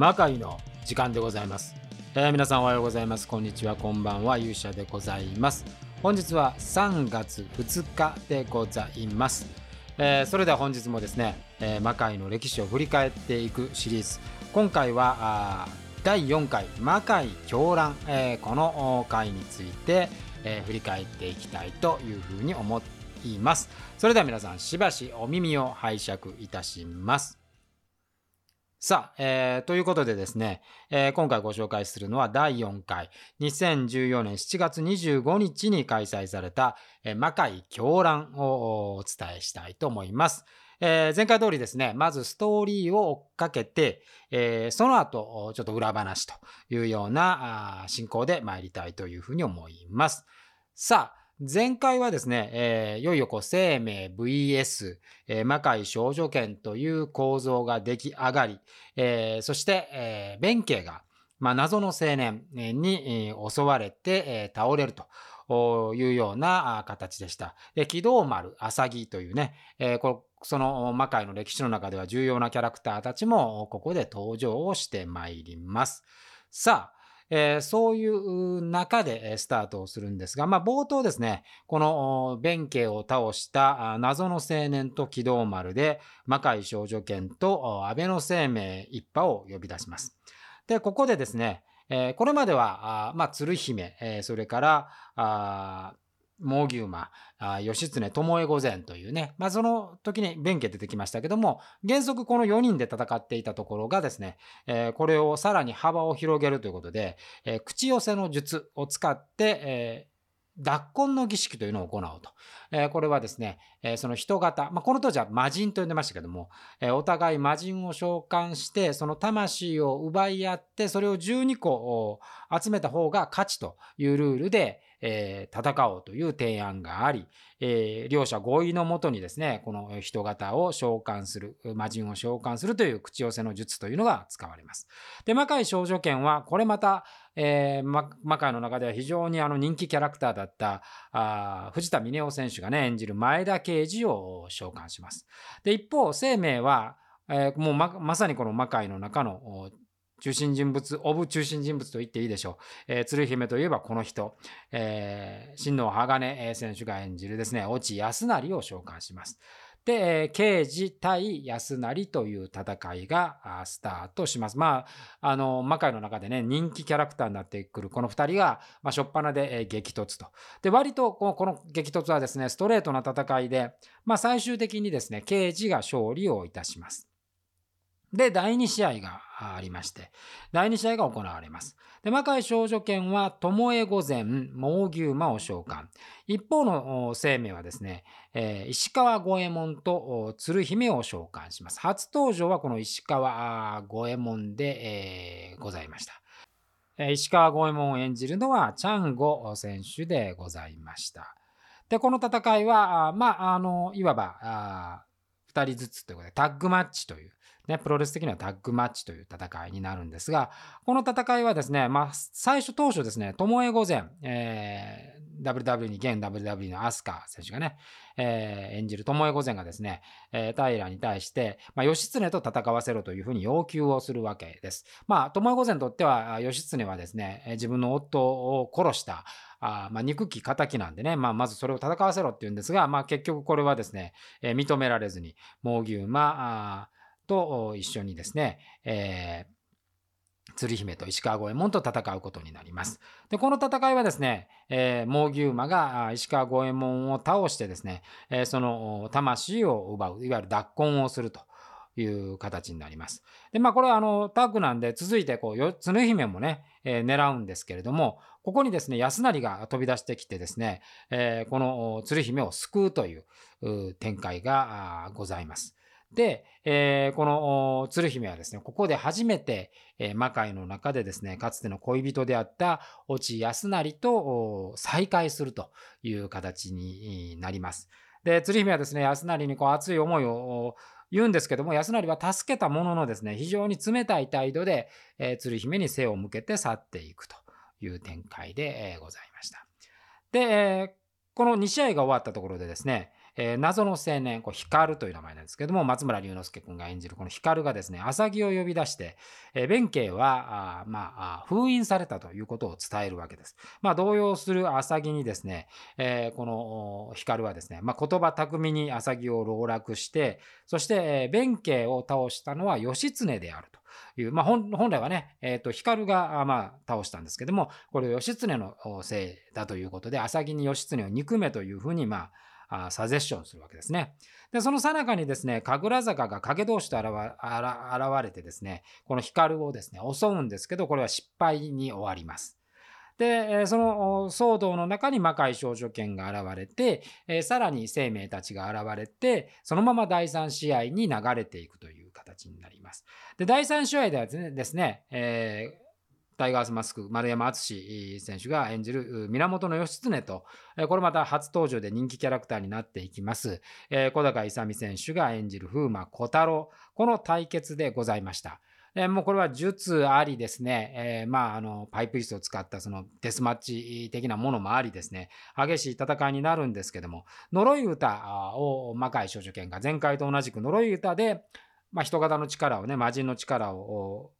魔界の時間でございます、えー、皆さんおはようございます。こんにちは。こんばんは。勇者でございます。本日は3月2日でございます、えー、それでは本日もですね、えー、魔界の歴史を振り返っていくシリーズ。今回は第4回魔界狂乱、えー、この回について、えー、振り返っていきたいというふうに思っています。それでは皆さんしばしお耳を拝借いたします。さあ、えー、ということでですね、えー、今回ご紹介するのは第4回、2014年7月25日に開催された、えー、魔界狂乱をお伝えしたいと思います。えー、前回通りですね、まずストーリーを追っかけて、えー、その後、ちょっと裏話というような進行で参りたいというふうに思います。さあ、前回はですね、えー、いよいよこう生命 VS、えー、魔界少女剣という構造が出来上がり、えー、そして、えー、弁慶が、まあ、謎の青年に、襲われて、えー、倒れるというような形でした。で軌道丸、浅木というね、えー、こその魔界の歴史の中では重要なキャラクターたちもここで登場をしてまいります。さあ、えー、そういう中でスタートをするんですが、まあ、冒頭ですね、この弁慶を倒した謎の青年と軌道丸で魔界少女剣と安倍の生命一派を呼び出します。で、ここでですね、えー、これまでは、あまあ、鶴姫、えー、それから、あ猛牛馬、義経、巴御前というね、まあ、その時に弁慶出てきましたけども、原則この4人で戦っていたところがですね、えー、これをさらに幅を広げるということで、えー、口寄せの術を使って、えー脱婚の儀式というのを行おうと。えー、これはですね、えー、その人型、まあ、この当時は魔人と呼んでましたけども、えー、お互い魔人を召喚して、その魂を奪い合って、それを12個集めた方が勝ちというルールで、えー、戦おうという提案があり、えー、両者合意のもとにですね、この人型を召喚する、魔人を召喚するという口寄せの術というのが使われます。で、魔界少女剣は、これまた、えー、魔界の中では非常にあの人気キャラクターだったあ藤田峰夫選手がね、演じる前田慶次を召喚します。で、一方、生命は、えー、もうままさにこの魔界の中の中心人物、オブ中心人物と言っていいでしょう。えー、鶴姫といえばこの人、えー、新野鋼選手が演じるですね、越智康成を召喚します。で、刑事対安成という戦いがスタートします。まあ、あの、魔界の中でね、人気キャラクターになってくるこの2人が、まあ、初っ端で激突と。で、割とこの激突はですね、ストレートな戦いで、まあ、最終的にですね、刑事が勝利をいたします。で、第2試合がありまして、第2試合が行われます。で、魔界少女剣は、巴御前、猛牛馬を召喚。一方の生命はですね、えー、石川五右衛門と鶴姫を召喚します。初登場はこの石川五右衛門で、えー、ございました。石川五右衛門を演じるのは、チャンゴ選手でございました。で、この戦いは、まあ、あの、いわば、2人ずつということで、タッグマッチという、ね、プロレス的にはタッグマッチという戦いになるんですが、この戦いはですね、まあ、最初当初ですね、巴御前、え、WW に現 WW のアスカ選手がね、えー、演じる巴御前がですね、えー、平に対して、まあ、義経と戦わせろというふうに要求をするわけです。まあ、巴御前にとっては、義経はですね、自分の夫を殺した、あまあ、憎き仇なんでね、まあ、まずそれを戦わせろっていうんですが、まあ、結局これはですね、えー、認められずに、猛牛馬と一緒にですね、えー、鶴姫と石川五右衛門と戦うことになります。で、この戦いはですね、えー、猛牛馬が石川五右衛門を倒してですね、えー、その魂を奪う、いわゆる脱婚をすると。いう形になります。で、まあこれはあのタッグなんで続いてこう鶴姫もね、えー、狙うんですけれども、ここにですね、安成が飛び出してきてですね、えー、この鶴姫を救うという展開がございます。で、えー、この鶴姫はですね、ここで初めて、えー、魔界の中でですね、かつての恋人であった越智康成と再会するという形になります。で、鶴姫はですね、康成にこう熱い思いを言うんですけども、安成は助けたもののですね、非常に冷たい態度で、えー、鶴姫に背を向けて去っていくという展開で、えー、ございました。で、えー、この2試合が終わったところでですね、えー、謎の青年、こう光という名前なんですけども、松村龍之介君が演じるこの光がですね、浅木を呼び出して、えー、弁慶は、あまあ、封印されたということを伝えるわけです。まあ、動揺する浅木にですね、えー、この光はですね、まあ、言葉巧みに浅木を籠絡して、そして、えー、弁慶を倒したのは義経であると。いう、まあ、本来はね、えーと、光が、まあ、倒したんですけどもこれ義経のせいだということで浅木に義経を憎めというふうに、まあ、あサジェッションするわけですね。で、その最中にですね、神楽坂が影同士と現れてですね、この光をですね、襲うんですけど、これは失敗に終わります。で、その騒動の中に魔界少女剣が現れて、さらに生命たちが現れて、そのまま第3試合に流れていくという形になります。で、第3試合ではですね、えータイガースマスク丸山敦選手が演じる源義経と、これまた初登場で人気キャラクターになっていきます、小高勇選手が演じる風魔小太郎、この対決でございました。もうこれは術ありですね、えー、まああのパイプ椅子を使ったそのデスマッチ的なものもありですね。激しい戦いになるんですけども呪い歌を魔界少女剣が前回と同じく呪い歌で、まあ、人型の力をね魔人の力を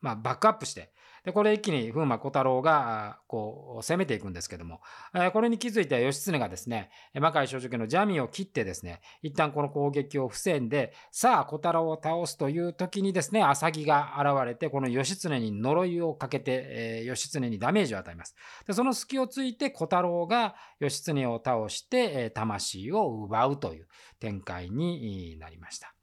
まあ、バックアップしてでこれ一気に風魔小太郎がこう攻めていくんですけども、これに気づいた義経がですね魔界少女家のジャミを切ってですね一旦この攻撃を防いでさあ小太郎を倒すという時にですね浅木が現れてこの義経に呪いをかけて、え義経にダメージを与えますでその隙をついて小太郎が義経を倒して、魂を奪うという展開になりました。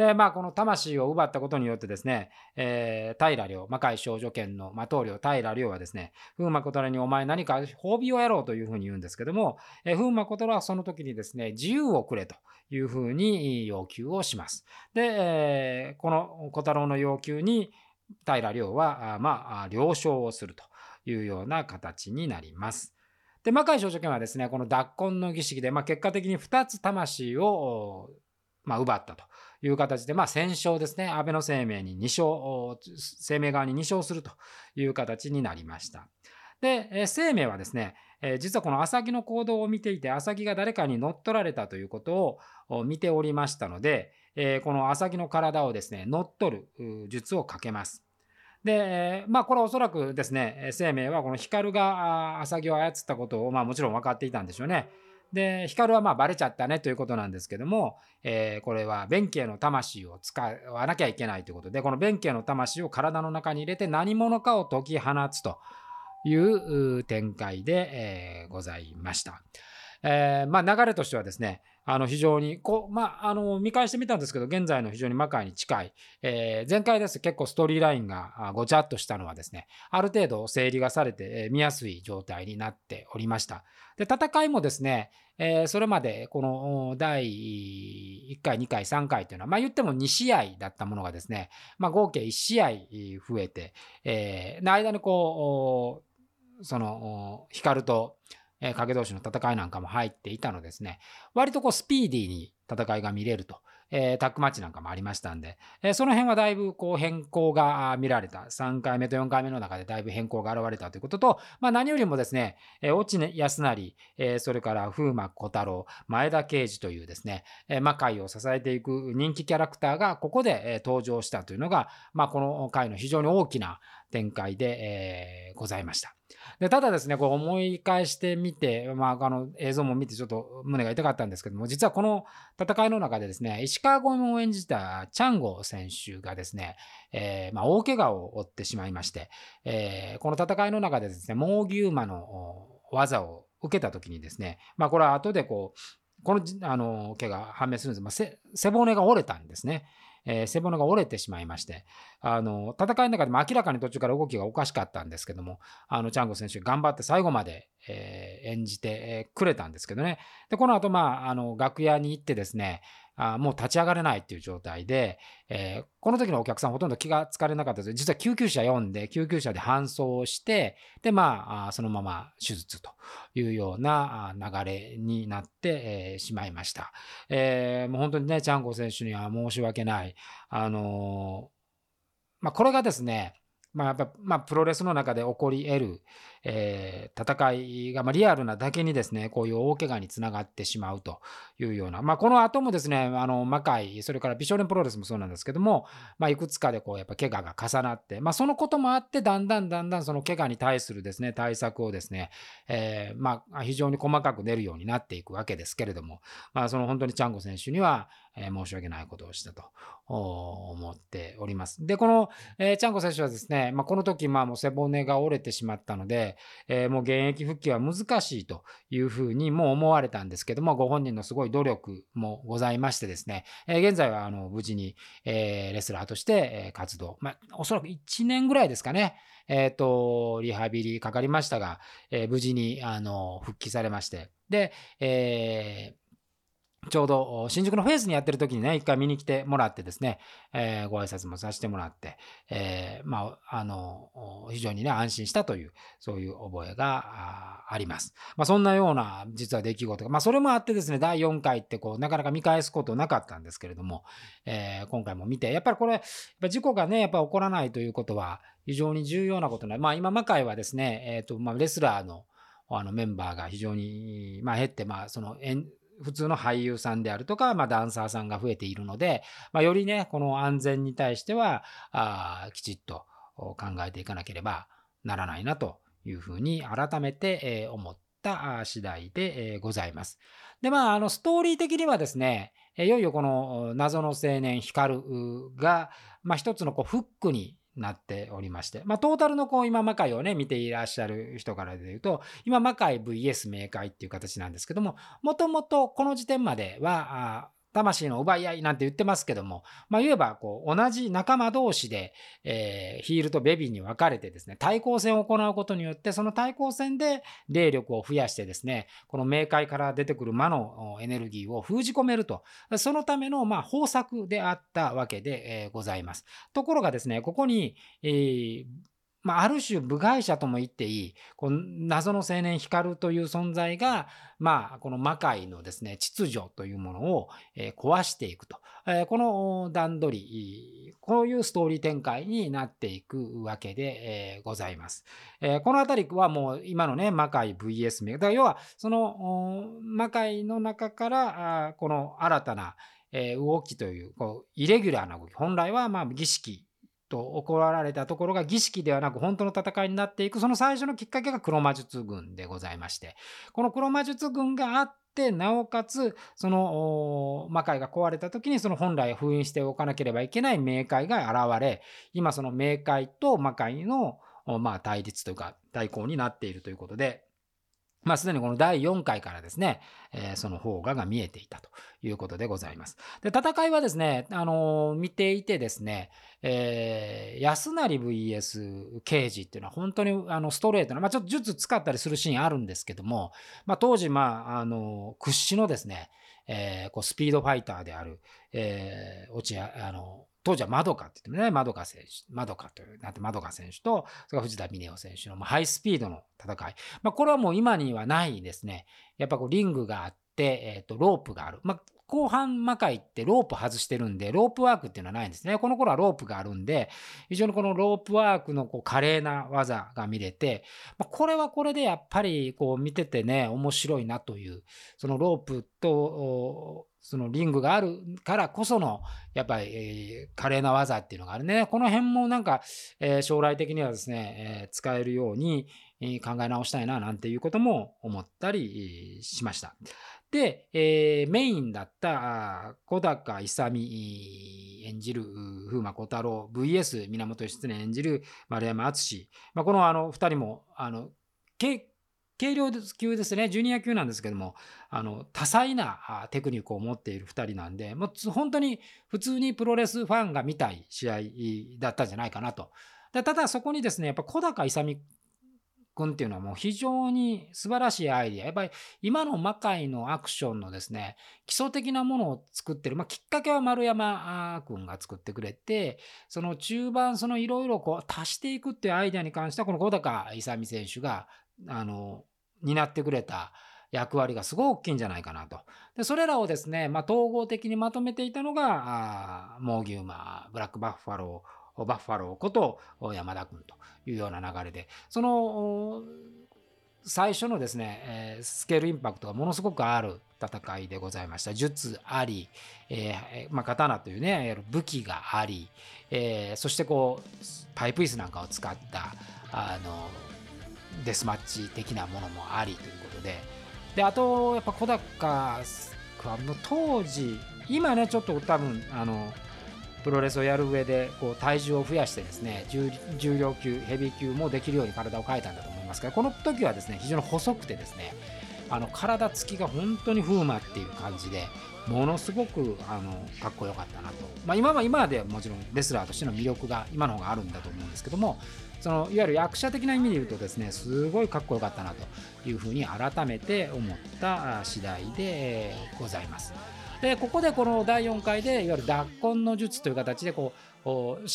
で、まあ、この魂を奪ったことによってですね、えー、平良、魔界少女剣の魔頭領平良はですね、風魔小太郎にお前何か褒美をやろうというふうに言うんですけども、えー、風魔小太郎はその時にですね、自由をくれというふうに要求をします。で、えー、この小太郎の要求に平良は、まあ、了承をするというような形になります。で、魔界少女剣はですね、この脱婚の儀式で、まあ、結果的に2つ魂を、まあ、奪ったという形で、まあ、戦勝ですね、安倍の生命に2勝、生命側に2勝するという形になりました。で、生命はですね、実はこの浅木の行動を見ていて、浅木が誰かに乗っ取られたということを見ておりましたので、この浅木の体をですね、乗っ取る術をかけます。で、まあ、これはおそらくですね、生命はこの光が浅木を操ったことを、まあ、もちろん分かっていたんでしょうね。で光はまあバレちゃったねということなんですけども、えー、これは弁慶の魂を使わなきゃいけないということでこの弁慶の魂を体の中に入れて何者かを解き放つという展開で、えー、ございました。えー、まあ、流れとしてはですねあの非常にこう、まあ、あの見返してみたんですけど現在の非常に魔界に近い、えー、前回です。結構ストーリーラインがごちゃっとしたのはですねある程度整理がされて、え、見やすい状態になっておりました。で戦いもですね、えー、それまでこの第1回2回3回というのはまあ言っても2試合だったものがですね、まあ、合計1試合増えて、えー、間にこうその光とえー、影同士の戦いなんかも入っていたのですね、割とこうスピーディーに戦いが見れると、えー、タックマッチなんかもありましたんで、えー、その辺はだいぶこう変更が見られた、3回目と4回目の中でだいぶ変更が現れたということと、まあ、何よりもですね、えー、落合康成、えー、それから風魔小太郎、前田慶次というですね、えー、魔界を支えていく人気キャラクターがここで、え、登場したというのが、まあ、この回の非常に大きな展開で、えー、ございました。でただですね、こう思い返してみて、まあ、あの映像も見てちょっと胸が痛かったんですけども、実はこの戦いの中でですね、石川五右衛門を演じたチャンゴ選手がですね、えー、まあ、大怪我を負ってしまいまして、えー、この戦いの中でですね、猛牛馬の技を受けた時にですね、まあ、これは後でこう、このあの怪我判明するんです、まあ、背骨が折れたんですね。えー、背骨が折れてしまいまして、あの戦いの中でも明らかに途中から動きがおかしかったんですけども、あのチャンゴ選手、頑張って最後まで、えー、演じてくれたんですけどね、でこの後、まああの楽屋に行ってですね、あもう立ち上がれないっていう状態で、えー、この時のお客さんほとんど気がつかれなかったです。実は救急車呼んで救急車で搬送してでまあそのまま手術というような流れになって、えー、しまいました、えー、もう本当にねチャンゴ選手には申し訳ない。あのまあ、これがですねまあ、やっぱ、まあ、プロレスの中で起こり得る、えー、戦いが、まあ、リアルなだけにですね、こういう大怪我につながってしまうというような、まあ、この後もですね、あの、魔界、それから美少年プロレスもそうなんですけども、まあ、いくつかでこう、やっぱ怪我が重なって、まあ、そのこともあって、だんだんだんだんその怪我に対するですね、対策をですね、えー、まあ、非常に細かく出るようになっていくわけですけれども、まあ、その本当にチャンゴ選手には、え、申し訳ないことをしたと思っております。で、この、えー、チャンゴ選手はですね、まあ、この時、まあ、もう背骨が折れてしまったので、えー、もう現役復帰は難しいというふうにもう思われたんですけども、ご本人のすごい努力もございましてですね、えー、現在はあの無事に、えー、レスラーとして活動、まあ、おそらく1年ぐらいですかね、えっ、と、リハビリかかりましたが、え、無事にあの復帰されまして、で、え、ちょうど新宿のフェイスにやってる時にね、一回見に来てもらってですね、えー、ご挨拶もさせてもらって、えー、まあ、あの、非常にね、安心したという、そういう覚えがあります。まあ、そんなような、実は出来事が、まあ、それもあってですね、第4回ってこう、なかなか見返すことなかったんですけれども、えー、今回も見て、やっぱりこれ、やっぱ事故がね、やっぱ起こらないということは、非常に重要なことなまあ、今、魔界はですね、えっ、と、まあ、レスラーの、あのメンバーが非常に、まあ、減って、まあ、その、普通の俳優さんであるとか、まあ、ダンサーさんが増えているので、まあ、よりね、この安全に対しては、あきちっと考えていかなければならないなというふうに改めて、え思った次第で、えございます。で、まあ、あの、ストーリー的にはですね、いよいよこの謎の青年ヒカルが、まあ、一つのこうフックになっておりまして、まあ、トータルのこう今魔界をね見ていらっしゃる人からで言うと今魔界 VS 明界っていう形なんですけどももともとこの時点までは魂の奪い合いなんて言ってますけども、まあ、言えばこう同じ仲間同士で、えー、ヒールとベビーに分かれてですね、対抗戦を行うことによって、その対抗戦で霊力を増やしてですね、この冥界から出てくる魔のエネルギーを封じ込めると、そのためのまあ方策であったわけで、えー、ございます。ところがですね、ここに、えーまあ、ある種部外者とも言っていい、この謎の青年光という存在が、まあ、この魔界のですね、秩序というものを、壊していくと。この段取り、こういうストーリー展開になっていくわけで、ございます。このあたりはもう今のね、魔界 VS 名。だから要は、その魔界の中から、この新たな、動きという、こう、イレギュラーな動き。本来はまあ儀式と怒られたところが儀式ではなく本当の戦いになっていくその最初のきっかけが黒魔術軍でございましてこの黒魔術軍があってなおかつその魔界が壊れた時にその本来封印しておかなければいけない冥界が現れ今その冥界と魔界のまあ対立というか対抗になっているということで。まあ、すでにこの第4回からですね、えー、その方がが見えていたということでございます。で、戦いはですね、あのー、見ていてですね、えー、安成 VS 刑事っていうのは本当にあのストレートな、まあ、ちょっと術使ったりするシーンあるんですけども、まあ、当時、まあ、あのー、屈指のですね、えー、こうスピードファイターである、えー、落合、あの、当時はマドカって言ってね、マドカ選手、マドカという、なんてマドカ選手と、それから藤田峰夫選手のハイスピードの戦い。まあ、これはもう今にはないですね。やっぱこうリングがあって、えっ、ー、と、ロープがある。まあ、後半魔界ってロープ外してるんで、ロープワークっていうのはないんですね。この頃はロープがあるんで、非常にこのロープワークのこう華麗な技が見れて、まあ、これはこれでやっぱりこう見ててね、面白いなという、そのロープと、そのリングがあるからこその、やっぱり、えー、華麗な技っていうのがあるね。この辺もなんか、えー、将来的にはですね、えー、使えるように、考え直したいな、なんていうことも思ったりしました。で、えー、メインだった小高勇演じる風魔小太郎 VS 源義経演じる丸山敦。まあ、このあの2人もあの軽量級ですね、ジュニア級なんですけども、あの多彩なテクニックを持っている2人なんで、もう本当に普通にプロレスファンが見たい試合だったんじゃないかなと。ただそこにですね、やっぱ小高勇君っていうのはもう非常に素晴らしいアイディア。やっぱり今の魔界のアクションのですね、基礎的なものを作ってる。まあ、きっかけは丸山君が作ってくれて、その中盤、そのいろいろこう足していくっていうアイデアに関しては、この小高勇選手が、あの、担ってくれた役割がすごい大きいんじゃないかなと。でそれらをですね、まあ、統合的にまとめていたのが、あモーギューマー、ブラックバッファロー、バッファローこと山田君というような流れでその最初のですね、えー、スケールインパクトがものすごくある戦いでございました。術あり、えーまあ、刀というね武器があり、えー、そしてこうパイプ椅子なんかを使ったあのデスマッチ的なものもありということで。であとやっぱ小高君の当時今ねちょっと多分あのプロレスをやる上でこう体重を増やしてですね重量級ヘビー級もできるように体を変えたんだと思いますがこの時はですね非常に細くてですねあの体つきが本当に風磨っていう感じでものすごくあのかっこよかったなと、まあ、今は今までもちろんレスラーとしての魅力が今の方があるんだと思うんですけどもそのいわゆる役者的な意味で言うとですねすごいかっこよかったなというふうに改めて思った次第でございます。でここでこの第4回でいわゆる脱婚の術という形でこう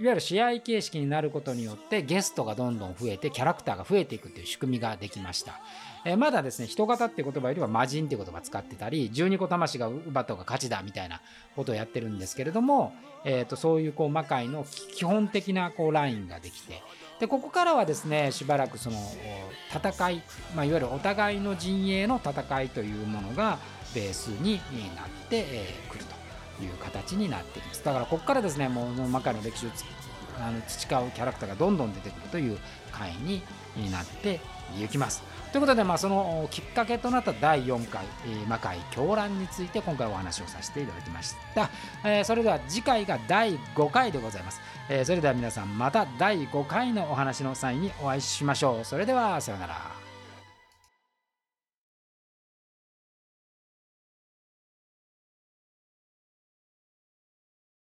いわゆる試合形式になることによってゲストがどんどん増えてキャラクターが増えていくという仕組みができました。えー、まだですね人型っていう言葉よりは魔人っていう言葉使ってたり12個魂が奪った方が勝ちだみたいなことをやってるんですけれども、えー、とそういうこう魔界の基本的なこうラインができてでここからはですねしばらくその戦い、まあ、いわゆるお互いの陣営の戦いというものがベースになってくるいう形になっています。だからここからですねもう魔界の歴史をあの培うキャラクターがどんどん出てくるという回になっていきます。ということで、まあ、そのきっかけとなった第4回、え、魔界狂乱について今回お話をさせていただきました、え、それでは次回が第5回でございます、え、それでは皆さんまた第5回のお話の際にお会いしましょう。それではさようなら。